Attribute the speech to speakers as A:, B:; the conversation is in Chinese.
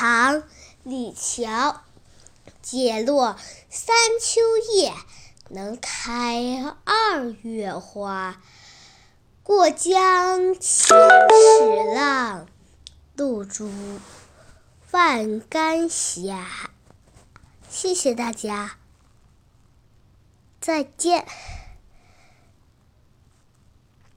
A: 唐李峤解落三秋叶能开二月花过江千尺浪入竹万竿斜谢谢大家再见。